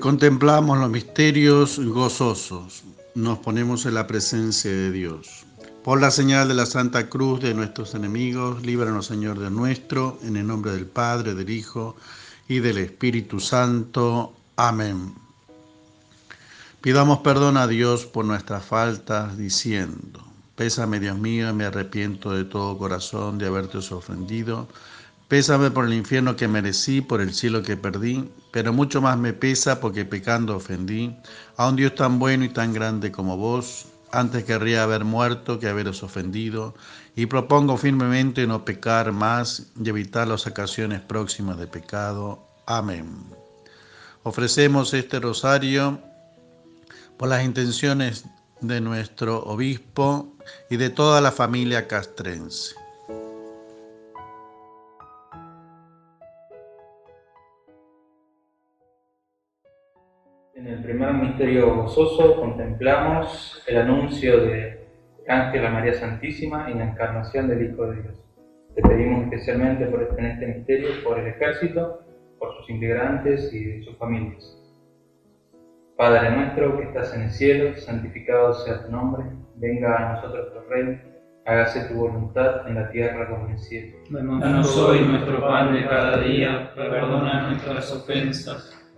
Contemplamos los misterios gozosos. Nos ponemos en la presencia de Dios. Por la señal de la Santa Cruz de nuestros enemigos, líbranos Señor de nuestro, en el nombre del Padre, del Hijo y del Espíritu Santo. Amén. Pidamos perdón a Dios por nuestras faltas, diciendo, Pésame Dios mío, me arrepiento de todo corazón de haberte ofendido Pésame por el infierno que merecí, por el cielo que perdí, pero mucho más me pesa porque pecando ofendí a un Dios tan bueno y tan grande como vos. Antes querría haber muerto que haberos ofendido, y propongo firmemente no pecar más y evitar las ocasiones próximas de pecado. Amén. Ofrecemos este rosario por las intenciones de nuestro obispo y de toda la familia castrense. En el primer misterio gozoso contemplamos el anuncio de Ángel a María Santísima y la encarnación del Hijo de Dios. Te pedimos especialmente por este, en este misterio, por el ejército, por sus integrantes y sus familias. Padre nuestro que estás en el cielo, santificado sea tu nombre, venga a nosotros tu reino, hágase tu voluntad en la tierra como en el cielo. Danos hoy nuestro pan de cada día, perdona nuestras ofensas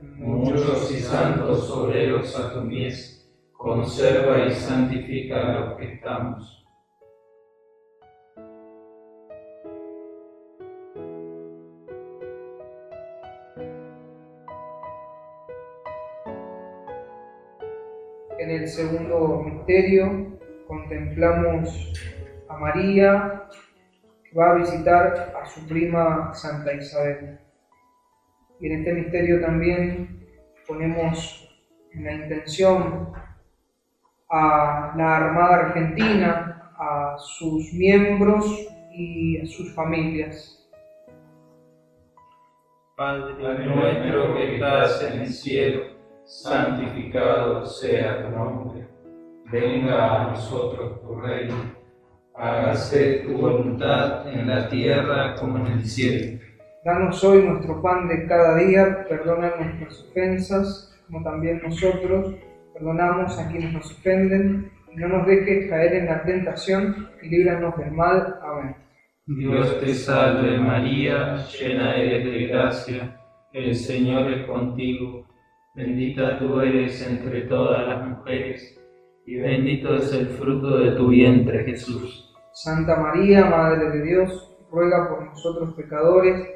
muchos y santos obreros a tu mies, conserva y santifica a los que estamos. En el segundo misterio contemplamos a María que va a visitar a su prima Santa Isabel. Y en este misterio también ponemos en la intención a la Armada Argentina, a sus miembros y a sus familias. Padre nuestro que estás en el cielo, santificado sea tu nombre. Venga a nosotros tu reino. Hágase tu voluntad en la tierra como en el cielo. Danos hoy nuestro pan de cada día, perdona nuestras ofensas, como también nosotros perdonamos a quienes nos ofenden, y no nos dejes caer en la tentación, y líbranos del mal. Amén. Dios te salve María, llena eres de gracia, el Señor es contigo, bendita tú eres entre todas las mujeres, y bendito es el fruto de tu vientre Jesús. Santa María, Madre de Dios, ruega por nosotros pecadores,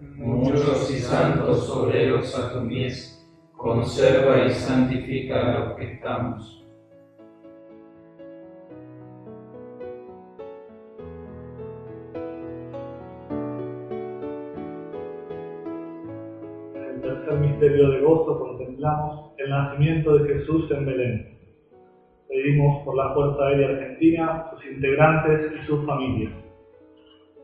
Muchos y santos obreros a tu mies, conserva y santifica a los que estamos. En el tercer misterio de gozo contemplamos el nacimiento de Jesús en Belén. Pedimos por la Fuerza Aérea Argentina, sus integrantes y sus familias.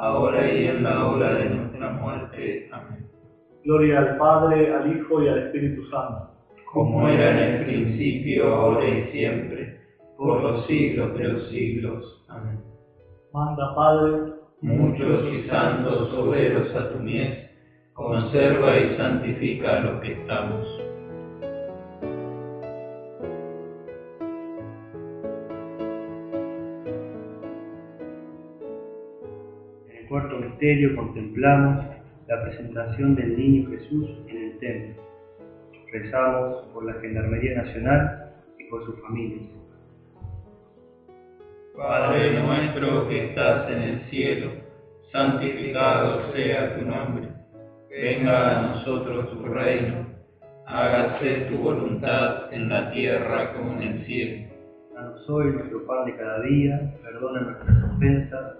ahora y en la hora de nuestra muerte. Amén. Gloria al Padre, al Hijo y al Espíritu Santo. Como era en el principio, ahora y siempre, por los siglos de los siglos. Amén. Manda Padre, Muchos y santos obreros a tu mies, conserva y santifica a los que estamos. Cuarto misterio contemplamos la presentación del niño Jesús en el templo. Rezamos por la Gendarmería Nacional y por sus familias. Padre nuestro que estás en el cielo, santificado sea tu nombre. Venga a nosotros tu reino. Hágase tu voluntad en la tierra como en el cielo. Danos hoy nuestro pan de cada día, perdona nuestras ofensas,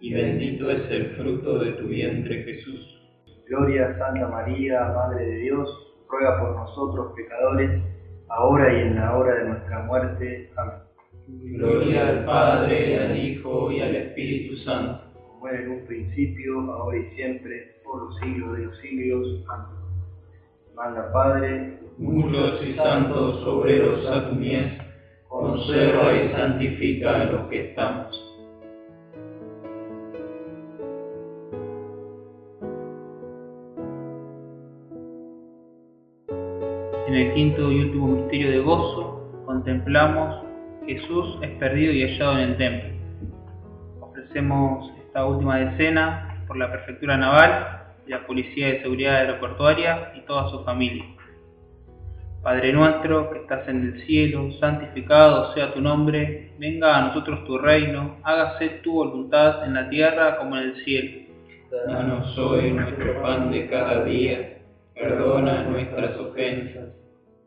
y bendito es el fruto de tu vientre Jesús. Gloria a Santa María, Madre de Dios, ruega por nosotros pecadores, ahora y en la hora de nuestra muerte. Amén. Gloria al Padre, al Hijo y al Espíritu Santo. Como era en un principio, ahora y siempre, por los siglos de los siglos. Amén. Manda Padre, Muros y santos obreros a tu mies, conserva y santifica a los que estamos. Quinto y último misterio de gozo, contemplamos Jesús es perdido y hallado en el templo. Ofrecemos esta última decena por la Prefectura Naval, la Policía de Seguridad Aeroportuaria y toda su familia. Padre nuestro que estás en el cielo, santificado sea tu nombre, venga a nosotros tu reino, hágase tu voluntad en la tierra como en el cielo. Danos hoy nuestro pan de cada día, perdona nuestras ofensas,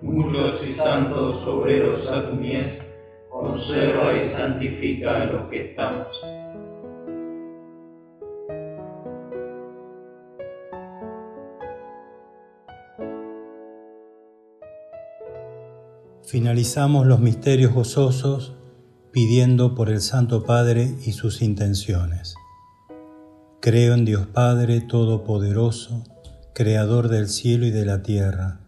Muchos y santos obreros a tu mies, conserva y santifica a los que estamos. Finalizamos los misterios gozosos pidiendo por el Santo Padre y sus intenciones. Creo en Dios Padre Todopoderoso, Creador del cielo y de la tierra.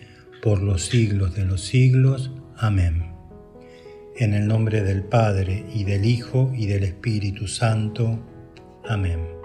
por los siglos de los siglos. Amén. En el nombre del Padre y del Hijo y del Espíritu Santo. Amén.